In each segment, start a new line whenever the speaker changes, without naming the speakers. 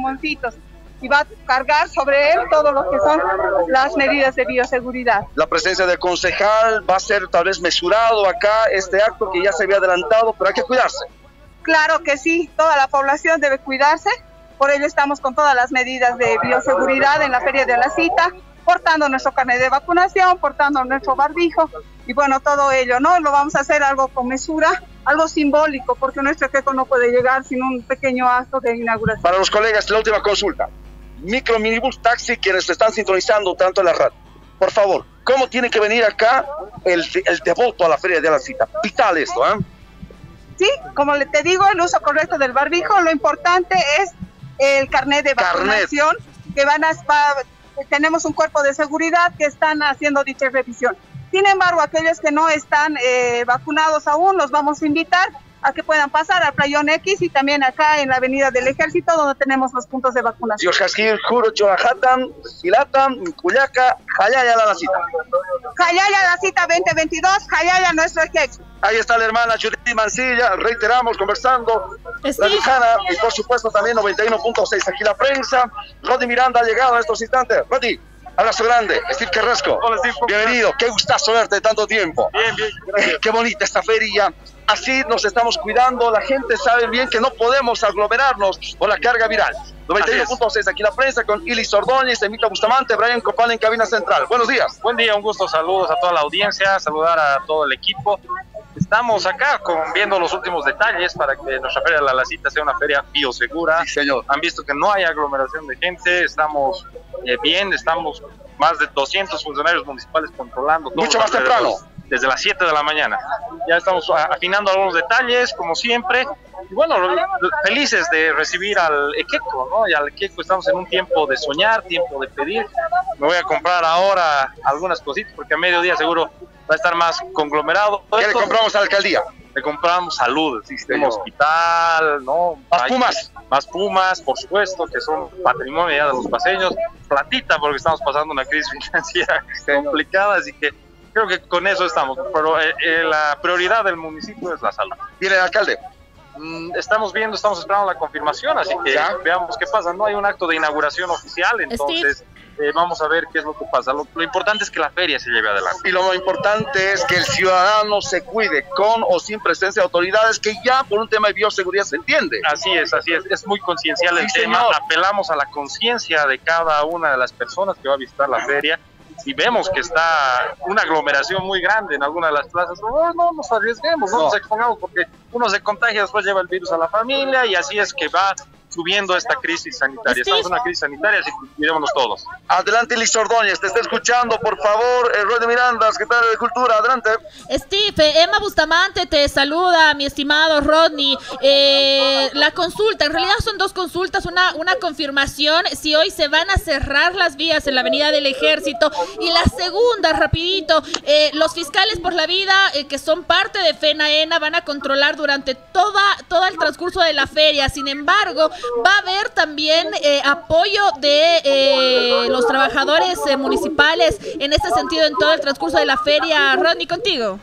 pulmoncitos y va a cargar sobre él todo lo que son las medidas de bioseguridad.
La presencia del concejal va a ser tal vez mesurado acá este acto que ya se había adelantado, pero hay que cuidarse.
Claro que sí, toda la población debe cuidarse, por ello estamos con todas las medidas de bioseguridad en la Feria de la Cita, portando nuestro carnet de vacunación, portando nuestro barbijo y bueno, todo ello, ¿no? Lo vamos a hacer algo con mesura, algo simbólico, porque nuestro queco no puede llegar sin un pequeño acto de inauguración.
Para los colegas, la última consulta micro, minibus, taxi, quienes están sintonizando tanto en la radio. Por favor, ¿cómo tiene que venir acá el, el devoto a la Feria de la Cita? Vital esto, ¿eh?
Sí, como te digo, el uso correcto del barbijo, lo importante es el carnet de vacunación, que van a, tenemos un cuerpo de seguridad que están haciendo dicha revisión. Sin embargo, aquellos que no están eh, vacunados aún, los vamos a invitar a que puedan pasar al Playón X y también acá en la Avenida del Ejército, donde tenemos los puntos de vacunación.
Juro, Choajatan, Silatan, Cuyaca, Jayaya la cita.
Jayaya la cita 2022, Jayaya nuestro ejército.
Ahí está la hermana Judith Mancilla, reiteramos, conversando. La Lujana y por supuesto también 91.6 aquí la prensa. Rodi Miranda ha llegado en estos instantes. Rodi, Abrazo grande, Steve Carrasco.
Hola, Steve.
Bienvenido, qué gustazo verte tanto tiempo.
Bien, bien.
Qué bonita esta feria. Así nos estamos cuidando. La gente sabe bien que no podemos aglomerarnos por la carga viral. 91.6 aquí la prensa con Ilis Ordóñez, Emita Bustamante, Brian Copal en cabina central. Buenos días.
Buen día, un gusto. Saludos a toda la audiencia, saludar a todo el equipo. Estamos acá con, viendo los últimos detalles para que nuestra feria de la Lacita sea una feria biosegura.
Sí, señor.
Han visto que no hay aglomeración de gente, estamos eh, bien, estamos más de 200 funcionarios municipales controlando.
Mucho más temprano
desde las 7 de la mañana. Ya estamos afinando algunos detalles, como siempre. Y bueno, felices de recibir al Equeco, ¿no? Y al Equeco estamos en un tiempo de soñar, tiempo de pedir. Me voy a comprar ahora algunas cositas porque a mediodía seguro va a estar más conglomerado.
¿Qué le compramos a la alcaldía?
Le compramos salud, sistema hospital, ¿no?
Más pumas.
Más pumas, por supuesto, que son patrimonio ya de los paseños. Platita, porque estamos pasando una crisis financiera complicada, así que creo que con eso estamos, pero eh, eh, la prioridad del municipio es la salud.
¿Tiene el alcalde?
Mm, estamos viendo, estamos esperando la confirmación, así que veamos qué pasa. No hay un acto de inauguración oficial, entonces eh, vamos a ver qué es lo que pasa. Lo, importante es que la feria se lleve adelante.
Y lo importante es que el ciudadano se cuide con o sin presencia de autoridades, que ya por un tema de bioseguridad se entiende.
Así es, así es. Es muy conciencial el tema. Apelamos a la conciencia de cada una de las personas que va a visitar la feria si vemos que está una aglomeración muy grande en alguna de las plazas, no, no nos arriesguemos, no, nos expongamos porque uno se contagia, después lleva el virus a la familia y así es que va subiendo esta crisis sanitaria. Estamos en una crisis sanitaria, así que cuidémonos todos.
Adelante, Liz Ordóñez, te está escuchando, por favor. Eh, de Miranda, secretario de Cultura, adelante.
Steve, Emma Bustamante te saluda, mi estimado Rodney. Eh, la consulta, en realidad son dos consultas, una, una confirmación, si hoy se van a cerrar las vías en la Avenida del Ejército. Y la segunda, rapidito, eh, los fiscales por la vida, eh, que son parte de FENAENA, van a controlar durante toda, todo el transcurso de la feria. Sin embargo, Va a haber también eh, apoyo de eh, los trabajadores eh, municipales en este sentido en todo el transcurso de la feria. Rodney, contigo.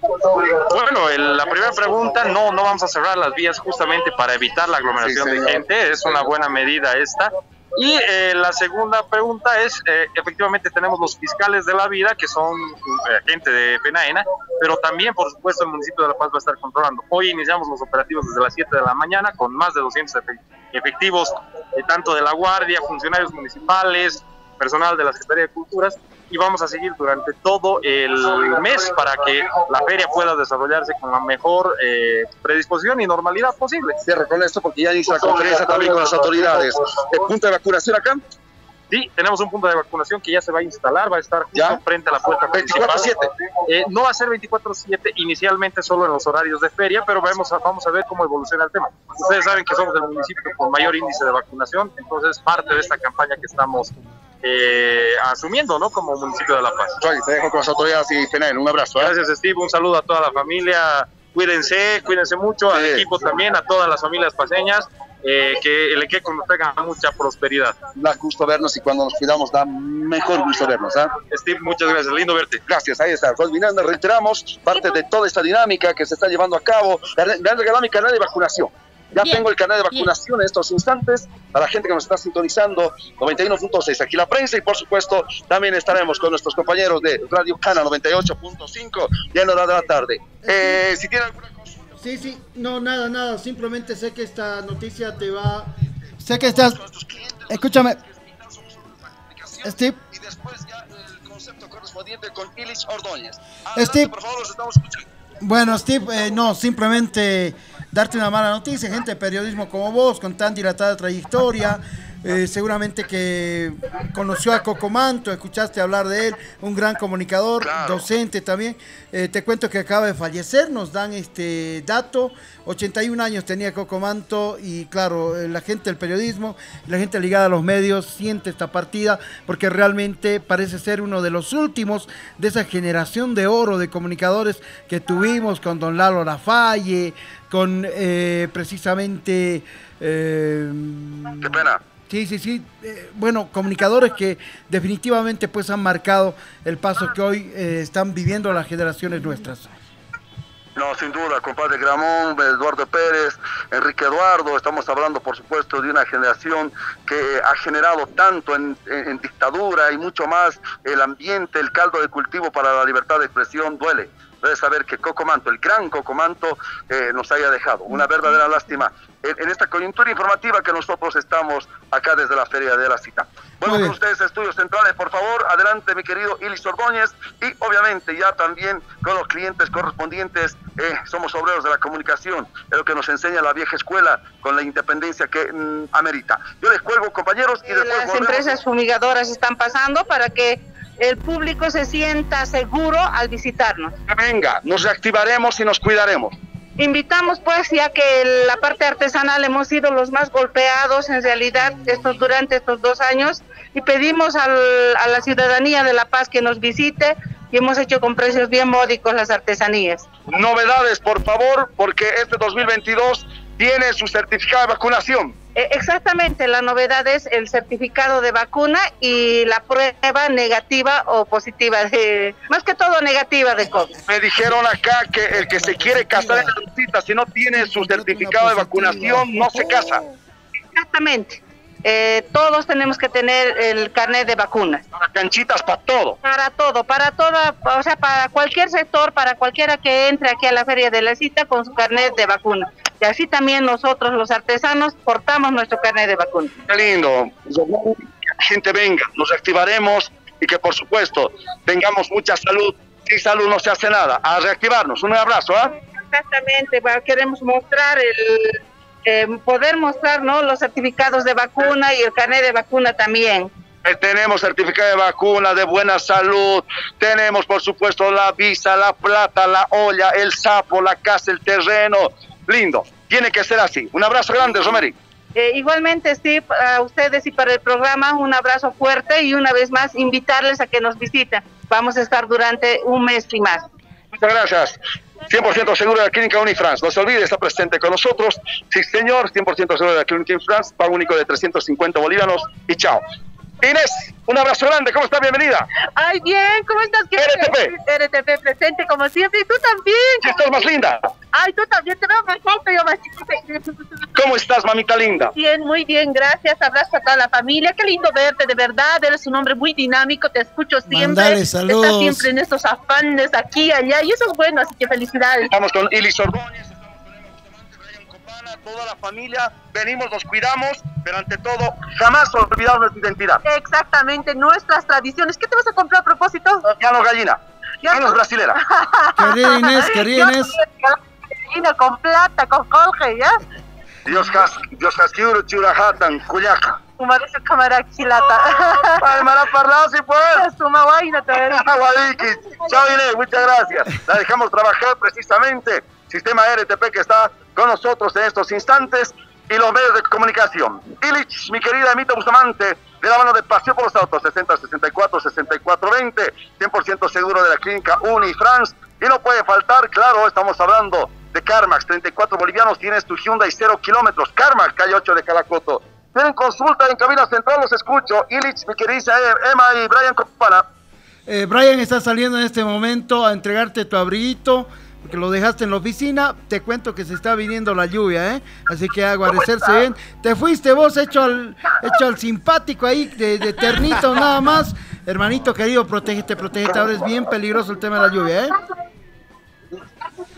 Bueno, la primera pregunta, no, no vamos a cerrar las vías justamente para evitar la aglomeración de gente, es una buena medida esta. Y eh, la segunda pregunta es, eh, efectivamente tenemos los fiscales de la vida, que son eh, gente de Penaena, pero también, por supuesto, el municipio de La Paz va a estar controlando. Hoy iniciamos los operativos desde las 7 de la mañana con más de 200 efectivos, tanto de la Guardia, funcionarios municipales, personal de la Secretaría de Culturas, y vamos a seguir durante todo el mes para que la feria pueda desarrollarse con la mejor eh, predisposición y normalidad posible.
Cierro con esto porque ya inicia la conferencia también con las autoridades. ¿El punto de vacunación acá?
Sí, tenemos un punto de vacunación que ya se va a instalar, va a estar justo frente a la puerta 24-7. Eh, no va a ser 24-7 inicialmente solo en los horarios de feria, pero vamos a, vamos a ver cómo evoluciona el tema. Ustedes saben que somos el municipio con mayor índice de vacunación, entonces parte de esta campaña que estamos eh, asumiendo, ¿no? Como municipio de La Paz.
te dejo con las autoridades y tener un abrazo.
¿eh? Gracias, Steve. Un saludo a toda la familia. Cuídense, cuídense mucho, al equipo también, a todas las familias paseñas. Eh, que el equipo nos tenga mucha prosperidad.
Da gusto vernos y cuando nos cuidamos da mejor gusto vernos. ¿eh?
Steve, muchas gracias, lindo verte.
Gracias, ahí está. Pues Miranda, reiteramos parte de toda esta dinámica que se está llevando a cabo. Han regalado mi canal de vacunación Ya tengo el canal de vacunación en estos instantes. Para la gente que nos está sintonizando, 91.6 aquí la prensa y por supuesto también estaremos con nuestros compañeros de Radio Cana 98.5 ya en hora de la tarde. Eh, si tiene alguna cosa.
Sí, sí, no, nada, nada. Simplemente sé que esta noticia te va. Sé que estás. Escúchame. Steve. Y después ya el concepto correspondiente con Ilis Ordóñez. Steve. Por favor, los estamos escuchando. Bueno, Steve, eh, no, simplemente darte una mala noticia, gente de periodismo como vos, con tan dilatada trayectoria, eh, seguramente que conoció a Cocomanto, escuchaste hablar de él, un gran comunicador, docente también. Eh, te cuento que acaba de fallecer, nos dan este dato, 81 años tenía Cocomanto y claro, eh, la gente del periodismo, la gente ligada a los medios siente esta partida porque realmente parece ser uno de los últimos de esa generación de oro de comunicadores que tuvimos con don Lalo Lafalle, con precisamente...
Qué pena
Sí, sí, sí. Eh, bueno, comunicadores que definitivamente pues han marcado el paso que hoy eh, están viviendo las generaciones nuestras.
No, sin duda, compadre Gramón, Eduardo Pérez, Enrique Eduardo, estamos hablando por supuesto de una generación que ha generado tanto en, dictadura y mucho más el ambiente, el caldo de cultivo para la libertad de expresión duele debe saber que Coco Manto, el gran Coco Manto, eh, nos haya dejado. Una verdadera lástima en, esta coyuntura informativa que nosotros estamos acá desde la Feria de la Cita. Bueno, con ustedes, estudios centrales, por favor, adelante, mi querido Ilis Ordóñez, y obviamente ya también con los clientes correspondientes, eh, somos obreros de la comunicación, es lo que nos enseña la vieja escuela con la independencia que mm, amerita. Yo les cuelgo, compañeros, y después.
Las empresas fumigadoras están pasando para que el público se sienta seguro al visitarnos.
Venga, nos reactivaremos y nos cuidaremos.
Invitamos pues, ya que la parte artesanal hemos sido los más golpeados en realidad estos, durante estos dos años y pedimos a la ciudadanía de La Paz que nos visite y hemos hecho con precios bien módicos las artesanías.
Novedades, por favor, porque este 2022 tiene su certificado de vacunación.
Eh, exactamente, la novedad es el certificado de vacuna y la prueba negativa o positiva, de, más que todo negativa de COVID.
Me dijeron acá que el que se quiere casar en la cita, si no tiene su certificado de vacunación, no se casa.
Exactamente. Eh, todos tenemos que tener el carnet de vacuna.
Para canchitas, para todo.
Para todo, para toda, o sea, para cualquier sector, para cualquiera que entre aquí a la feria de la cita con su carnet de vacuna. Y así también nosotros, los artesanos, portamos nuestro carnet de vacuna.
Qué lindo. Gente venga, nos activaremos y que por supuesto tengamos mucha salud. Sin salud no se hace nada. A reactivarnos. Un abrazo, ¿ah?
Exactamente, queremos mostrar el, eh, poder mostrar ¿no? los certificados de vacuna y el carnet de vacuna también.
Tenemos certificado de vacuna, de buena salud, tenemos por supuesto la visa, la plata, la olla, el sapo, la casa, el terreno. Lindo, tiene que ser así. Un abrazo grande, Romeri.
Eh, igualmente, Steve, a ustedes y para el programa, un abrazo fuerte y una vez más invitarles a que nos visiten. Vamos a estar durante un mes y más.
Muchas gracias. 100% seguro de la Clínica Unifrance. No se olvide, está presente con nosotros. Sí, señor, 100% seguro de la Clínica Unifrance. Pago único de 350 bolivianos y chao. Inés, un abrazo grande, ¿cómo estás? Bienvenida.
Ay, bien, ¿cómo estás?
RTP.
RTP presente como siempre, y tú también.
Sí, estás más linda.
Ay, tú también, te veo más alto, yo más chiquita.
¿Cómo estás, mamita linda?
Bien, muy bien, gracias. Abrazo a toda la familia. Qué lindo verte, de verdad. Eres un hombre muy dinámico, te escucho siempre.
Mandale saludos.
Estás siempre en estos afanes, aquí, allá, y eso es bueno, así que felicidades.
Estamos con Ilis Ordóñez toda la familia, venimos, nos cuidamos, pero ante todo, jamás olvidamos nuestra identidad.
Exactamente, nuestras tradiciones. ¿Qué te vas a comprar a propósito?
Ya no gallina, ya no brasilera.
Querida Inés, querida Inés.
Gallina con plata, con colge, ¿ya?
Dios has, Dios has churajatan, cuyaca.
Umarese cámara chilata.
Ay, mala parlado si puedes.
Suma guayna te
Chao Inés, muchas gracias. La dejamos trabajar precisamente. Sistema RTP que está con nosotros en estos instantes y los medios de comunicación. Illich, mi querida Emita Bustamante, de la mano de Paseo por los Autos, 60 64 64 20, 100% seguro de la clínica Unifrance. Y no puede faltar, claro, estamos hablando de Carmax, 34 bolivianos, tienes tu Hyundai 0 kilómetros. Carmax, calle 8 de Calacoto. Tienen consulta en cabina central, los escucho. Illich, mi querida Emma y Brian Copana.
Eh, Brian está saliendo en este momento a entregarte tu abriguito porque lo dejaste en la oficina. Te cuento que se está viniendo la lluvia, ¿eh? Así que a guarecerse bien. Te fuiste vos hecho al, hecho al simpático ahí, de, de ternito nada más. Hermanito querido, protégete, protégete. Ahora es bien peligroso el tema de la lluvia, ¿eh?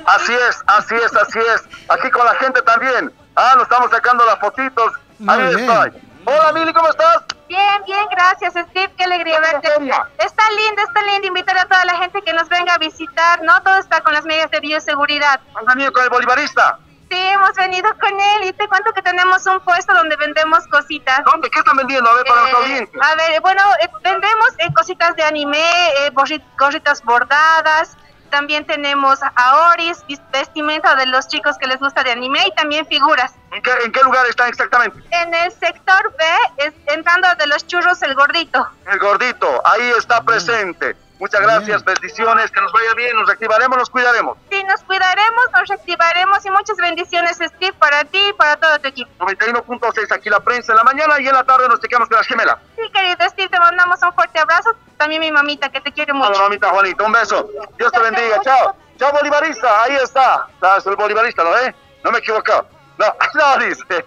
Así es, así es, así es. Aquí con la gente también. Ah, nos estamos sacando las fotitos.
Muy
Ahí
bien.
estoy. Hola, Mili, ¿cómo estás?
Bien, bien, gracias, Steve. Qué alegría verte. Está lindo, está lindo invitar a toda la gente que nos venga a visitar, ¿no? Todo está con las medidas de bioseguridad.
¿Has venido con el bolivarista?
Sí, hemos venido con él y te cuento que tenemos un puesto donde vendemos cositas.
¿Dónde? ¿Qué están vendiendo? A ver, para
Eh,
audiencias.
a ver, bueno, eh, vendemos eh, cositas de anime, eh, gorritas bordadas, también tenemos aoris, vis- vestimenta de los chicos que les gusta de anime y también figuras.
¿En qué, ¿En qué lugar están exactamente?
En el sector B, es, entrando de los churros el gordito.
El gordito, ahí está presente. Muchas gracias, bendiciones, que nos vaya bien, nos reactivaremos, nos cuidaremos.
Sí, nos cuidaremos, nos reactivaremos y muchas bendiciones, Steve, para ti y para todo tu equipo.
91.6 aquí la prensa en la mañana y en la tarde nos chequeamos con las gemelas.
Sí, querido Steve, te mandamos un fuerte abrazo. También mi mamita, que te quiere
Hola,
mucho.
mamita Juanita, un beso. Dios te bendiga, chao. Chao, bolivarista, ahí está. ¿Sabes el bolivarista, lo ve? No me he equivocado. No, no, dice.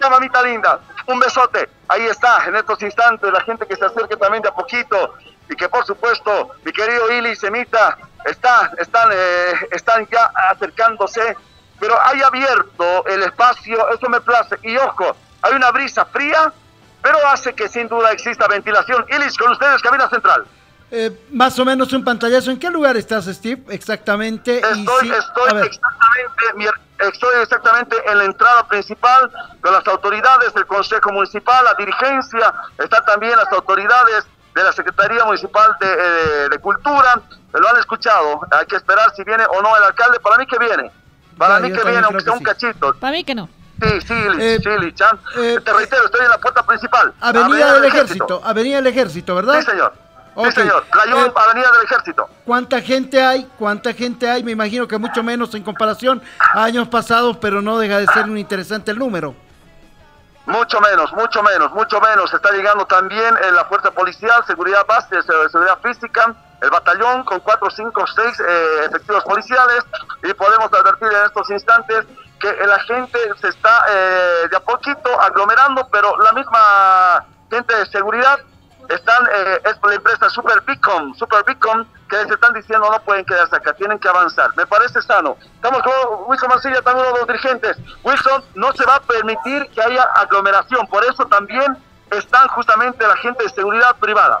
Chao, mamita linda. Un besote. Ahí está, en estos instantes, la gente que se acerque también de a poquito. Y que, por supuesto, mi querido Ili Semita, está, están, eh, están ya acercándose. Pero hay abierto el espacio, eso me place. Y ojo, hay una brisa fría, pero hace que sin duda exista ventilación. Ilis, con ustedes, cabina central.
Eh, más o menos un pantallazo. ¿En qué lugar estás, Steve? Exactamente. Y
Estoy, estoy exactamente, mi- estoy exactamente en la entrada principal con las autoridades del Consejo Municipal, la dirigencia, están también las autoridades de la Secretaría Municipal de, eh, de Cultura, lo han escuchado, hay que esperar si viene o no el alcalde, para mí que viene, para
Ya,
mí que viene, aunque sea un
sí.
cachito.
Para mí que no.
Sí, sí,
Eh,
sí, Lichan.
eh,
Te reitero, estoy en la puerta principal.
Avenida del Ejército. Avenida del Ejército, ¿verdad?
Sí, señor. Sí, señor. Playón,
Eh,
Avenida del Ejército.
¿Cuánta gente hay? ¿Cuánta gente hay? Me imagino que mucho menos en comparación a años pasados, pero no deja de ser un interesante el número.
Mucho menos, mucho menos, mucho menos. Está llegando también en la fuerza policial, seguridad base, eh, seguridad física, el batallón con cuatro, cinco, seis eh, efectivos policiales y podemos advertir en estos instantes que la gente se está eh, de a poquito aglomerando, pero la misma gente de seguridad están, eh, es la empresa Super Beacon, Super Beacon, que les están diciendo no pueden quedarse acá, tienen que avanzar. Me parece sano. Estamos con Wilson Mancilla, también uno de los dirigentes. Wilson, no se va a permitir que haya aglomeración, por eso también están justamente la gente de seguridad privada.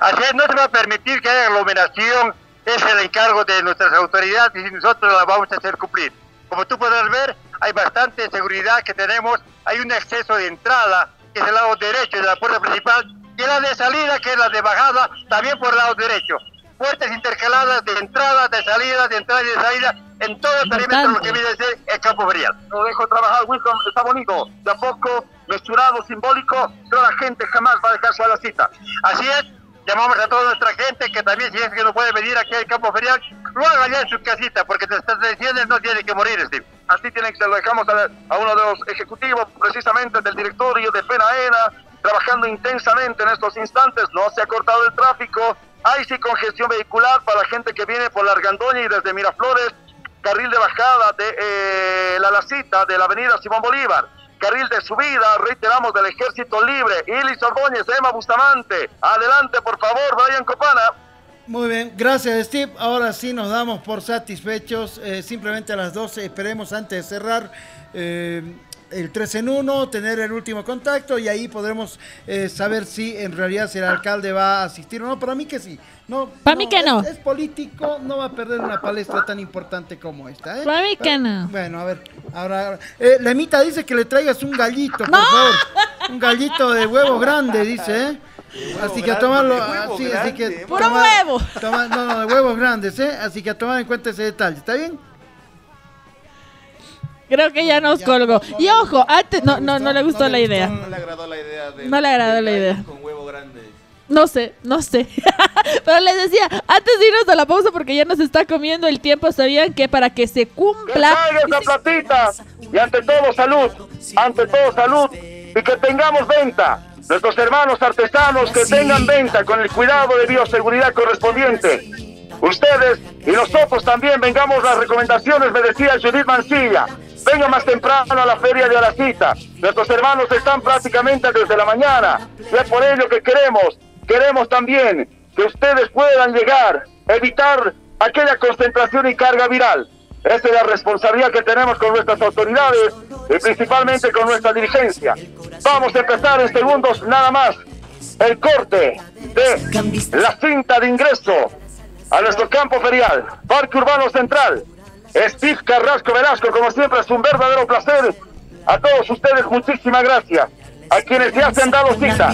Así es, no se va a permitir que haya aglomeración, es el encargo de nuestras autoridades y nosotros la vamos a hacer cumplir. Como tú podrás ver, hay bastante seguridad que tenemos, hay un exceso de entrada, que es el lado derecho de la puerta principal, y la de salida, que es la de bajada, también por el lado derecho. Puertas intercaladas de entrada, de salida, de entrada y de salida, en todo el perímetro lo que viene a ser el campo ferial.
Lo dejo trabajar, Wilson, está bonito. De a poco, mesurado, simbólico, pero la gente jamás va a dejarse a la cita.
Así es, llamamos a toda nuestra gente que también si es que no puede venir aquí al campo ferial, lo haga allá en su casita, porque nuestras decisiones no tienen que morir, Steve.
Así tiene que ser, lo dejamos a, a uno de los ejecutivos, precisamente del directorio de Penaena, trabajando intensamente en estos instantes. No se ha cortado el tráfico. Hay sí congestión vehicular para la gente que viene por la Argandoña y desde Miraflores, carril de bajada de eh, la Lacita, de la avenida Simón Bolívar. Carril de subida, reiteramos, del Ejército Libre. Ilis Ordóñez, Emma Bustamante. Adelante, por favor, Brian Copana.
Muy bien, gracias Steve. Ahora sí nos damos por satisfechos. Eh, simplemente a las 12 esperemos antes de cerrar eh, el 3 en 1, tener el último contacto y ahí podremos eh, saber si en realidad si el alcalde va a asistir o no. Para mí que sí. No,
Para mí que
es-
no.
Es, político, no va a perder una palestra tan importante como esta. ¿eh?
Para mí que no.
Bueno, a ver, ahora, ahora. Eh, la Emita dice que le traigas un gallito, por
¡No!
favor. Un gallito de huevo grande, dice, ¿eh? Así que a tomarlo, así, así que
¡Puro
toma-
huevo!
toma- no, no, de huevos grandes, ¿eh? Así que a tomar en cuenta ese detalle, ¿está bien?
Creo que ya nos colgó. Y ojo, antes no, no, no le gustó la idea.
No le agradó la idea de.
No le agradó la idea.
Con huevo grande.
No sé, no sé. Pero les decía, antes de irnos a la pausa, porque ya nos está comiendo el tiempo, sabían que para que se
¡Que
cumpla.
salga esa platita! Y ante todo, salud. Ante todo, salud. Y que tengamos venta. Nuestros hermanos artesanos que tengan venta con el cuidado de bioseguridad correspondiente.
Ustedes y nosotros también vengamos las recomendaciones, me decía Judith Mancilla. Venga más temprano a la feria de Alacita. Nuestros hermanos están prácticamente desde la mañana. Y es por ello que queremos, queremos también que ustedes puedan llegar, evitar aquella concentración y carga viral. Esa es la responsabilidad que tenemos con nuestras autoridades y principalmente con nuestra dirigencia. Vamos a empezar en segundos nada más el corte de la cinta de ingreso a nuestro campo ferial, Parque Urbano Central. Steve Carrasco Velasco, como siempre, es un verdadero placer. A todos ustedes, muchísimas gracias. A quienes ya se han dado cita,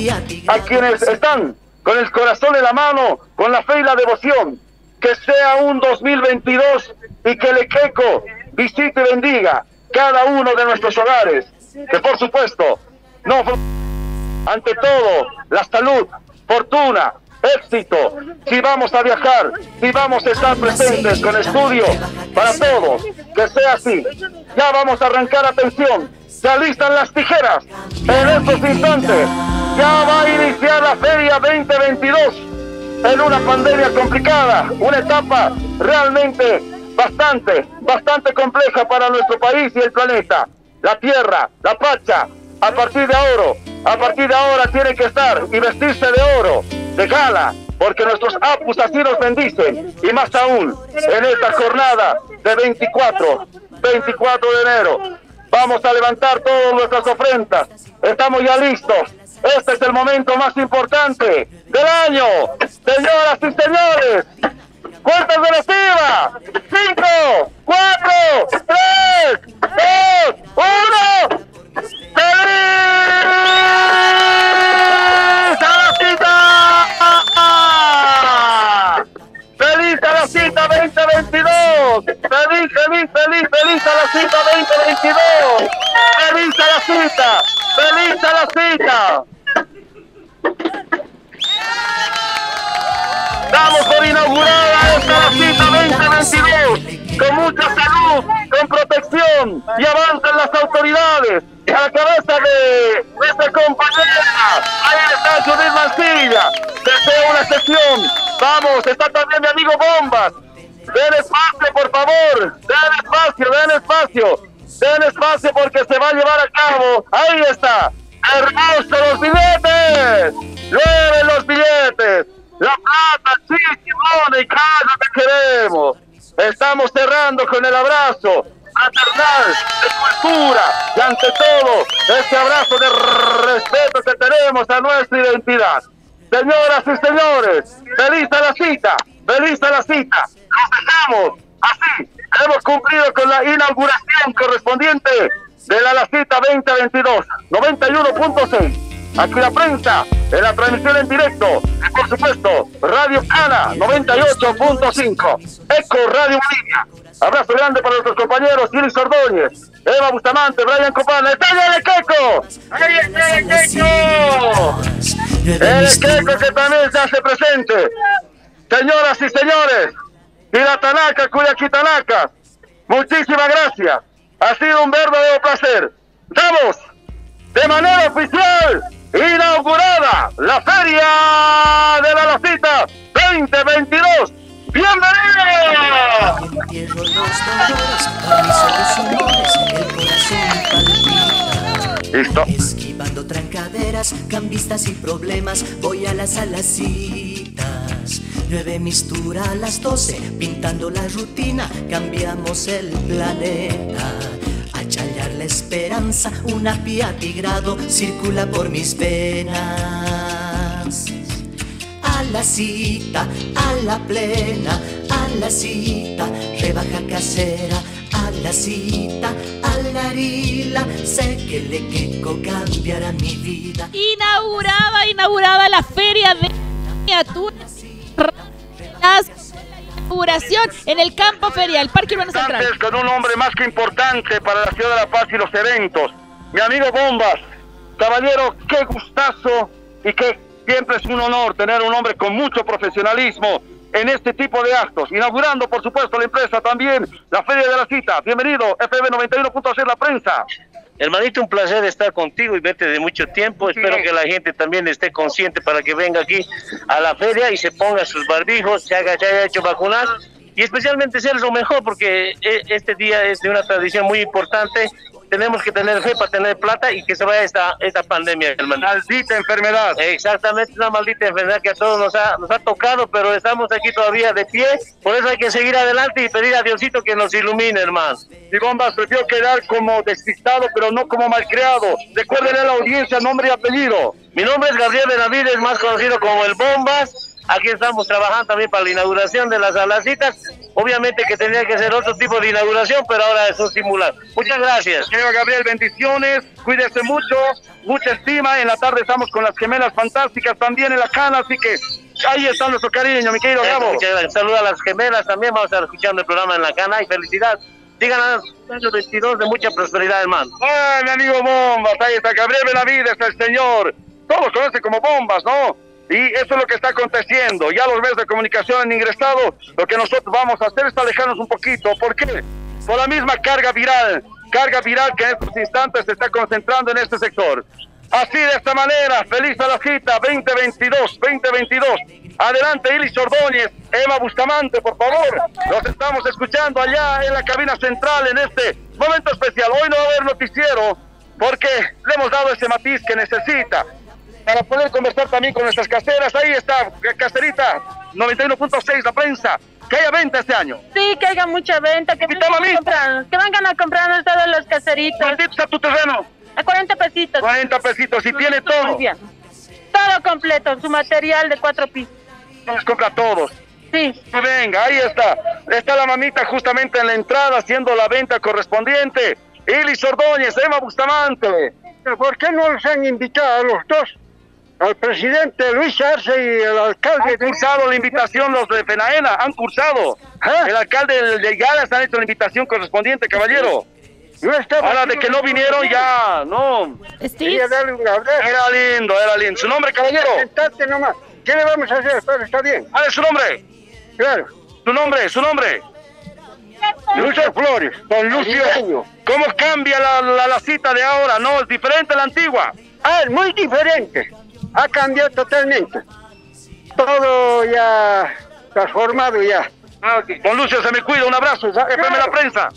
a quienes están con el corazón en la mano, con la fe y la devoción. Que sea un 2022 y que el Equeco visite y bendiga cada uno de nuestros hogares. Que por supuesto, no ante todo, la salud, fortuna, éxito, si vamos a viajar, si vamos a estar presentes con estudio para todos, que sea así. Ya vamos a arrancar atención, se alistan las tijeras en estos instantes. Ya va a iniciar la Feria 2022 en una pandemia complicada, una etapa realmente bastante, bastante compleja para nuestro país y el planeta. La tierra, la pacha, a partir de ahora, a partir de ahora tiene que estar y vestirse de oro, de gala, porque nuestros apus así nos bendicen. Y más aún, en esta jornada de 24, 24 de enero, vamos a levantar todas nuestras ofrendas. Estamos ya listos. Este es el momento más importante del año. Señoras y señores, Vamos, está también mi amigo Bombas. Den espacio, por favor. Den espacio, den espacio. Den espacio porque se va a llevar a cabo. Ahí está. Hermosos los billetes. Llueven los billetes. La plata, sí, Simón y casa te queremos. Estamos cerrando con el abrazo fraternal, de cultura y ante todo este abrazo de respeto que tenemos a nuestra identidad. Señoras y señores, feliz a la cita, feliz a la cita. Nos dejamos así. Hemos cumplido con la inauguración correspondiente de la, la cita 2022, 91.6. Aquí la prensa, en la transmisión en directo. Y por supuesto, Radio Cana 98.5. Eco Radio Bolivia. Abrazo grande para nuestros compañeros, Iris Ordóñez, Eva Bustamante, Brian Copana. ¡Está el Queco! ¡Ahí está el Queco! El Queco que también se hace presente. Señoras y señores, y la Tanaka, Cuyaquitanaka, muchísimas gracias. Ha sido un verdadero placer. Damos de manera oficial inaugurada la Feria de la Lacita 2022. ¡Bienvenida!
Esquivando trancaderas, cambistas y problemas, voy a las alacitas. Nueve mistura a las doce, pintando la rutina, cambiamos el planeta. A chayar la esperanza, una pía tigrado circula por mis venas. A la cita, a la plena, a la cita, rebaja casera, la cita, a la rila, sé que le queco cambiará mi vida.
Inaugurada, inaugurada la feria de miniaturas. Inauguración en el campo ferial, Parque Urbano Central.
Antes con un hombre más que importante para la ciudad de La Paz y los eventos, mi amigo Bombas. Caballero, qué gustazo y que siempre es un honor tener un hombre con mucho profesionalismo en este tipo de actos. Inaugurando, por supuesto, la empresa también, la Feria de la Cita. Bienvenido, FM 91.6 La Prensa.
Hermanito, un placer estar contigo y verte de mucho tiempo. Espero que la gente también esté consciente para que venga aquí a la feria y se ponga sus barbijos, se, haga, se haya hecho vacunar y especialmente ser lo mejor porque eh, este día es de una tradición muy importante tenemos que tener fe para tener plata y que se vaya esta, esta pandemia, hermano.
Maldita enfermedad.
Exactamente, una maldita enfermedad que a todos nos ha, nos ha tocado, pero estamos aquí todavía de pie. Por eso hay que seguir adelante y pedir a Diosito que nos ilumine, hermano.
Y Bombas, prefiero quedar como despistado, pero no como malcriado. Recuérdenle a la audiencia nombre y apellido.
Mi nombre es Gabriel Benavides, más conocido como el Bombas. Aquí estamos trabajando también para la inauguración de las alacitas. Obviamente que tendría que ser otro tipo de inauguración, pero ahora es un simular. Muchas gracias.
Señor Gabriel, bendiciones. Cuídese mucho. Mucha estima. En la tarde estamos con las gemelas fantásticas también en la cana, así que ahí está nuestro cariño, mi querido Gabo.
Saluda a las gemelas también. Vamos a estar escuchando el programa en la cana y felicidad. Sigan a los 22 de mucha prosperidad, hermano.
Ay, mi amigo Bombas. Ahí está Gabriel Benavides, el señor. Todos conocen como Bombas, ¿no? Y eso es lo que está aconteciendo. Ya los medios de comunicación han ingresado. Lo que nosotros vamos a hacer es alejarnos un poquito. ¿Por qué? Por la misma carga viral. Carga viral que en estos instantes se está concentrando en este sector. Así de esta manera, feliz a la cita 2022, 2022. Adelante, Ilis Ordóñez, Emma Bustamante, por favor. Los estamos escuchando allá en la cabina central en este momento especial. Hoy no va a haber noticiero porque le hemos dado ese matiz que necesita para poder conversar también con nuestras caseras. Ahí está, caserita 91.6, la prensa. Que haya venta este año.
Sí, que haya mucha venta. Que, vengan a, comprar, que vengan a comprarnos todos los caseritos.
¿Cuánto está tu terreno?
A 40 pesitos.
40 pesitos. ¿Y tiene todo?
bien. Todo completo, su material de cuatro pisos.
Nos compra todos.
Sí.
Venga, ahí está. Está la mamita justamente en la entrada haciendo la venta correspondiente. Ilis Ordóñez, Emma Bustamante.
¿Por qué no los han invitado a los dos? Al presidente Luis Arce y el alcalde.
Han cursado la invitación los de Penaena, han cursado. ¿Eh? El alcalde de Galas han hecho la invitación correspondiente, caballero. No Ahora de que no vinieron ya, no. Era lindo, era lindo. ¿Su nombre, caballero?
Nomás. ¿Qué le vamos a hacer? está bien.
¿Ah, su nombre?
Claro.
¿Su nombre? ¿Su nombre?
Lucio Flores, don Lucio.
¿Cómo cambia la, la, la cita de ahora? No, es diferente a la antigua.
Ah, es muy diferente ha cambiado totalmente. Todo ya transformado ya.
Ah, Don Lucio, se me cuida, un abrazo, FM La Prensa.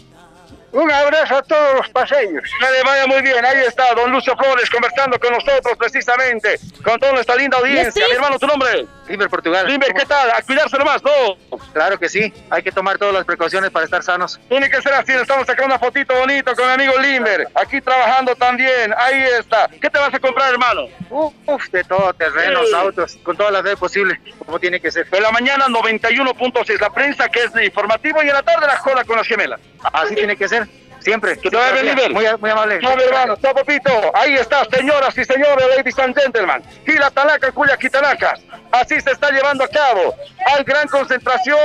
Un abrazo a todos los paseños.
Que le vaya muy bien. Ahí está don Lucio Flores conversando con nosotros precisamente, con toda nuestra linda audiencia. Mi hermano, ¿tu nombre?
Limber Portugal.
Limber, ¿qué tal? A cuidarse nomás, ¿no?
Claro que sí. Hay que tomar todas las precauciones para estar sanos.
Tiene que ser así. Estamos sacando una fotito bonito con mi amigo Limber. Aquí trabajando también. Ahí está. ¿Qué te vas a comprar, hermano?
Uf, de todo, terrenos, autos, con toda la fe posible, como tiene que ser.
En la mañana 91.6 la prensa, que es informativo, y en la tarde la joda con las gemelas.
Así tiene que ser. Siempre.
Que te vaya bien,
Muy, muy amable.
Chao, hermano. Papito. Ahí está, señoras y señores, ladies and gentlemen. Y la talaca, cuya quitalacas. Así se está llevando a cabo. Hay gran concentración.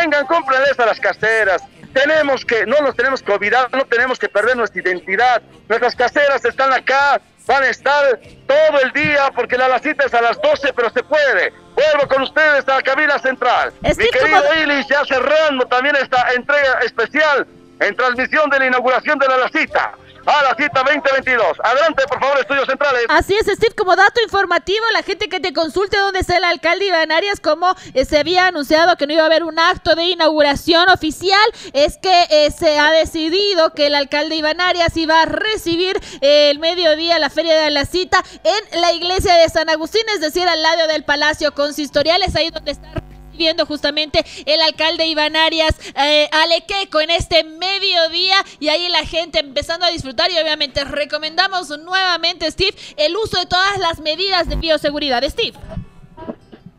Vengan, cómprenles a las caseras. Tenemos que, no nos tenemos que olvidar, no tenemos que perder nuestra identidad. Nuestras caseras están acá, van a estar todo el día porque la cita es a las 12, pero se puede. Vuelvo con ustedes a la cabina central. Mi querido Ilis, ya cerrando también esta entrega especial en transmisión de la inauguración de la, la cita a la cita 2022. Adelante, por favor, estudios centrales.
Así es, Steve, como dato informativo, la gente que te consulte dónde está el alcalde Iván Arias, como eh, se había anunciado que no iba a haber un acto de inauguración oficial, es que eh, se ha decidido que el alcalde Iván Arias iba a recibir eh, el mediodía la feria de la cita en la iglesia de San Agustín, es decir, al lado del Palacio Consistorial, es ahí donde está viendo justamente el alcalde Iván Arias eh, Alequeco en este mediodía y ahí la gente empezando a disfrutar y obviamente recomendamos nuevamente, Steve, el uso de todas las medidas de bioseguridad. Steve.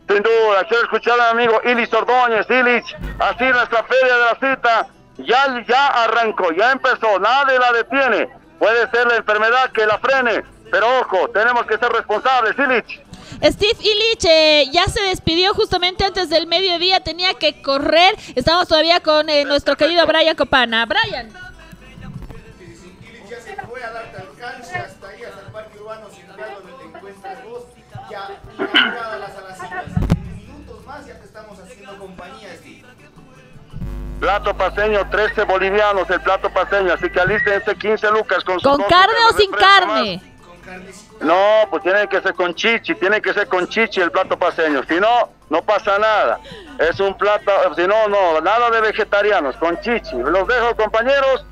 Sin duda, quiero escuchar al amigo Ilis Ordóñez, Ilis, así nuestra feria de la cita ya, ya arrancó, ya empezó, nadie la detiene. Puede ser la enfermedad que la frene, pero ojo, tenemos que ser responsables, Ilich.
Steve Illich eh, ya se despidió justamente antes del mediodía, tenía que correr. Estamos todavía con eh, nuestro querido Brian Copana. Brian.
Ya se fue a darte alcance hasta ahí, hasta el parque urbano central donde te encuentras vos. Ya inauguradas las alacitas. En minutos más ya te estamos haciendo compañía, Steve.
Plato paseño, 13 bolivianos el plato paseño, así que alístense 15 lucas con
¿Con carne o sin carne?
No, pues tiene que ser con chichi, tiene que ser con chichi el plato paseño, si no, no pasa nada. Es un plato, si no, no, nada de vegetarianos, con chichi. Los dejo compañeros,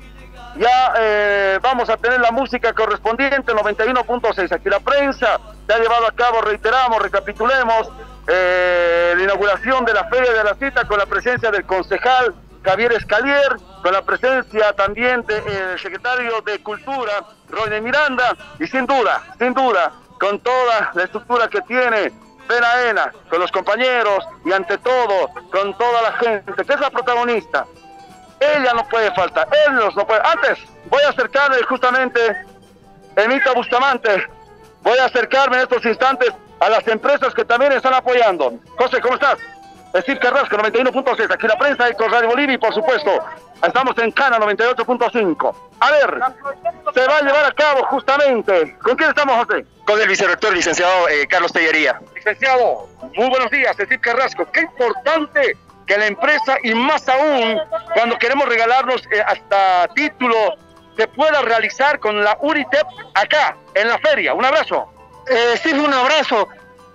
ya eh, vamos a tener la música correspondiente, 91.6. Aquí la prensa se ha llevado a cabo, reiteramos, recapitulemos, eh, la inauguración de la Feria de la Cita con la presencia del concejal Javier Escalier, con la presencia también del eh, secretario de Cultura, Roy Miranda, y sin duda, sin duda, con toda la estructura que tiene Penaena, con los compañeros y ante todo con toda la gente, que es la protagonista. Ella no puede faltar, él no puede. Antes, voy a acercarme justamente, Emita Bustamante, voy a acercarme en estos instantes a las empresas que también están apoyando. José, ¿cómo estás? Steve Carrasco, 91.6. Aquí la prensa, con Radio Bolivia y por supuesto, estamos en Cana, 98.5. A ver, se va a llevar a cabo justamente. ¿Con quién estamos, José?
Con el vicerrector, licenciado eh, Carlos Tellería.
Licenciado, muy buenos días, Steve Carrasco. Qué importante que la empresa, y más aún cuando queremos regalarnos eh, hasta título, se pueda realizar con la UNITEP acá, en la feria. Un abrazo.
Eh, Steve, un abrazo.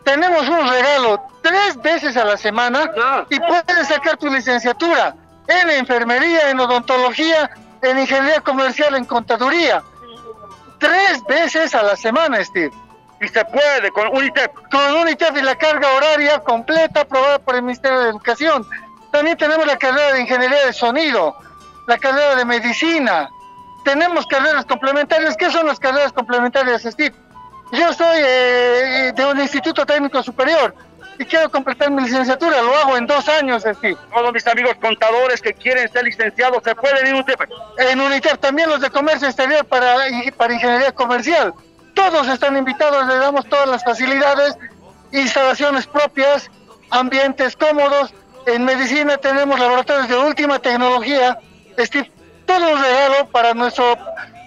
Tenemos un regalo tres veces a la semana y puedes sacar tu licenciatura en enfermería, en odontología, en ingeniería comercial, en contaduría. Tres veces a la semana, Steve.
Y se puede con UNITEP.
Con UNITEP y la carga horaria completa aprobada por el Ministerio de Educación. También tenemos la carrera de ingeniería de sonido, la carrera de medicina. Tenemos carreras complementarias. ¿Qué son las carreras complementarias, Steve? Yo soy eh, de un instituto técnico superior y quiero completar mi licenciatura. Lo hago en dos años, Steve.
Todos mis amigos contadores que quieren ser licenciados se pueden ir en UNITEP.
En UNITEP también los de comercio exterior para, para ingeniería comercial. Todos están invitados, le damos todas las facilidades, instalaciones propias, ambientes cómodos. En medicina tenemos laboratorios de última tecnología. Steve, todo un regalo para nuestro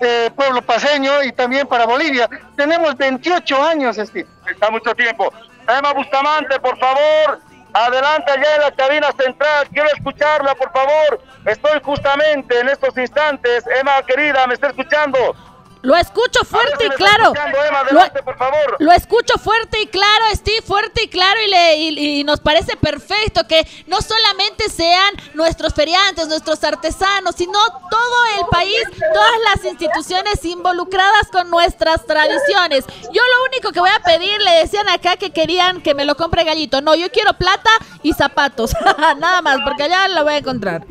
eh, pueblo paseño y también para Bolivia. Tenemos 28 años, Steve.
Está mucho tiempo. Emma Bustamante, por favor, adelante allá en la cabina central. Quiero escucharla, por favor. Estoy justamente en estos instantes. Emma, querida, ¿me está escuchando?
Lo escucho fuerte y claro. lo, escucho fuerte y claro, Steve, fuerte y claro. Y, le, y, nos parece perfecto que no solamente sean nuestros feriantes, nuestros artesanos, sino todo el país, todas las instituciones involucradas con nuestras tradiciones. Yo lo único que voy a pedir, le decían acá que querían que me lo compre gallito. No, yo quiero plata y zapatos. Nada más, porque allá lo voy a encontrar.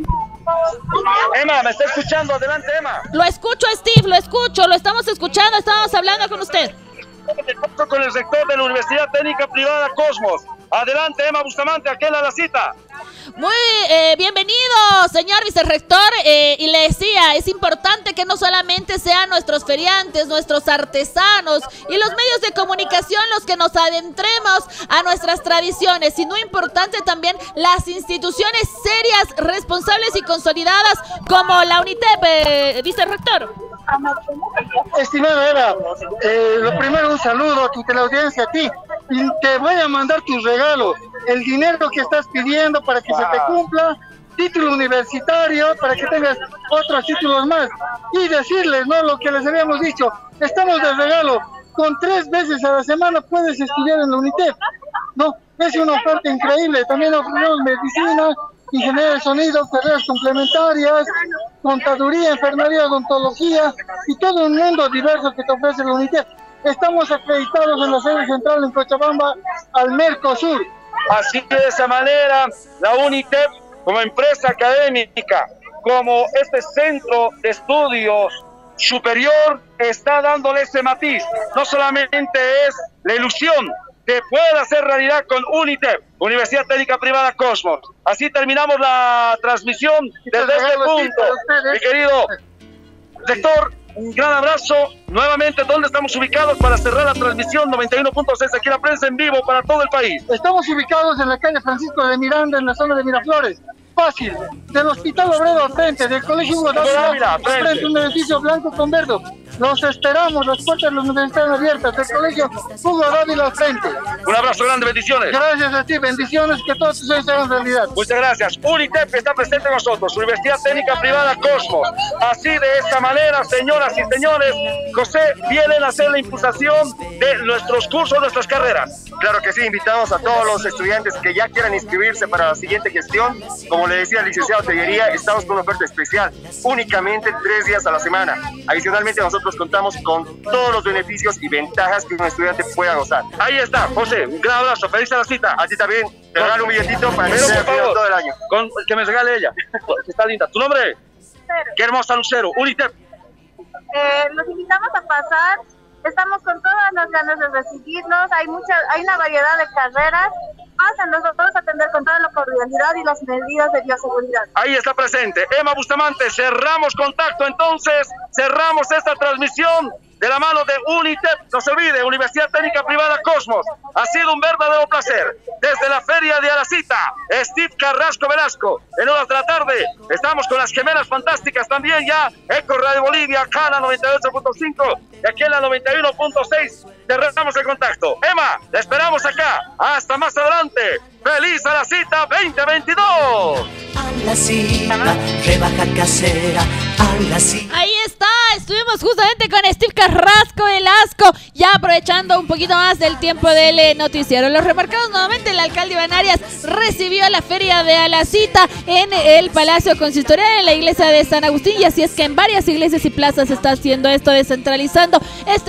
Emma, ¿me está escuchando? Adelante, Emma.
Lo escucho, Steve, lo escucho, lo estamos escuchando, estamos hablando con usted.
Con el rector de la Universidad Técnica Privada Cosmos. Adelante, Emma Bustamante, aquel a la cita.
Muy eh, bienvenido, señor vicerrector. Eh, y le decía, es importante que no solamente sean nuestros feriantes, nuestros artesanos y los medios de comunicación los que nos adentremos a nuestras tradiciones, sino importante también las instituciones serias, responsables y consolidadas como la UNITEP, eh, vicerrector.
Estimada Eva, eh, lo primero un saludo a tu teleaudiencia, a ti, y te voy a mandar tu regalo, el dinero que estás pidiendo para que se te cumpla, título universitario para que tengas otros títulos más, y decirles, ¿no? Lo que les habíamos dicho, estamos de regalo, con tres veces a la semana puedes estudiar en la UNITEP, ¿no? Es una oferta increíble, también ofrecemos medicina, ingeniería de sonido, carreras complementarias, contaduría, enfermería, odontología y todo un mundo diverso que te ofrece la UNITEP. Estamos acreditados en la sede central en Cochabamba al Mercosur.
Así que de esa manera, la UNITEP como empresa académica, como este centro de estudios superior, está dándole ese matiz. No solamente es la ilusión que pueda hacer realidad con UNITEP, Universidad Técnica Privada Cosmos. Así terminamos la transmisión desde este punto. Mi querido sector, un gran abrazo. Nuevamente, ¿dónde estamos ubicados para cerrar la transmisión 91.6 aquí la prensa en vivo para todo el país?
Estamos ubicados en la calle Francisco de Miranda, en la zona de Miraflores. Fácil, del Hospital Obrero al frente, del Colegio Hugo frente, un edificio blanco con verde. Los esperamos, las puertas de la universidad están abiertas. El colegio Hugo Dávila al frente.
Un abrazo grande, bendiciones.
Gracias a ti, bendiciones, que todos sueños sean realidad.
Muchas gracias. UNITEP está presente con nosotros, Universidad Técnica Privada Cosmos. Así de esta manera, señoras y señores, José, vienen a hacer la impulsación de nuestros cursos, nuestras carreras.
Claro que sí, invitamos a todos los estudiantes que ya quieran inscribirse para la siguiente gestión. Como le decía el licenciado Tellería, estamos con una oferta especial, únicamente tres días a la semana. Adicionalmente, nosotros contamos con todos los beneficios y ventajas que un estudiante pueda gozar.
Ahí está, José, un gran abrazo, feliz a la cita.
A ti también, te regalo un billetito para que sea todo el año.
con- que me regale ella, que está linda. ¿Tu nombre? Qué hermosa Lucero, UNITEP.
Eh, los invitamos a pasar. Estamos con todas las ganas de recibirnos. Hay mucha, hay una variedad de carreras. Pasen, los vamos a atender con toda la cordialidad y las medidas de bioseguridad.
Ahí está presente. Emma Bustamante, cerramos contacto entonces, cerramos esta transmisión de la mano de UNITEP, no se olvide, Universidad Técnica Privada Cosmos. Ha sido un verdadero placer. Desde la Feria de Aracita, Steve Carrasco Velasco, en horas de la tarde, estamos con las gemelas fantásticas también ya, Eco Radio Bolivia, Cana 98.5 y aquí en la 91.6. Cerramos el contacto. Emma, te esperamos acá. Hasta más adelante. ¡Feliz Aracita 2022!
A la cita, rebaja casera,
Ahí está, estuvimos justamente con Steve Carrasco Velasco, ya aprovechando un poquito más del tiempo del eh, noticiero. Los remarcados nuevamente, el alcalde Iván Arias recibió la feria de Alacita en el Palacio Consistorial en la iglesia de San Agustín y así es que en varias iglesias y plazas se está haciendo esto, descentralizando este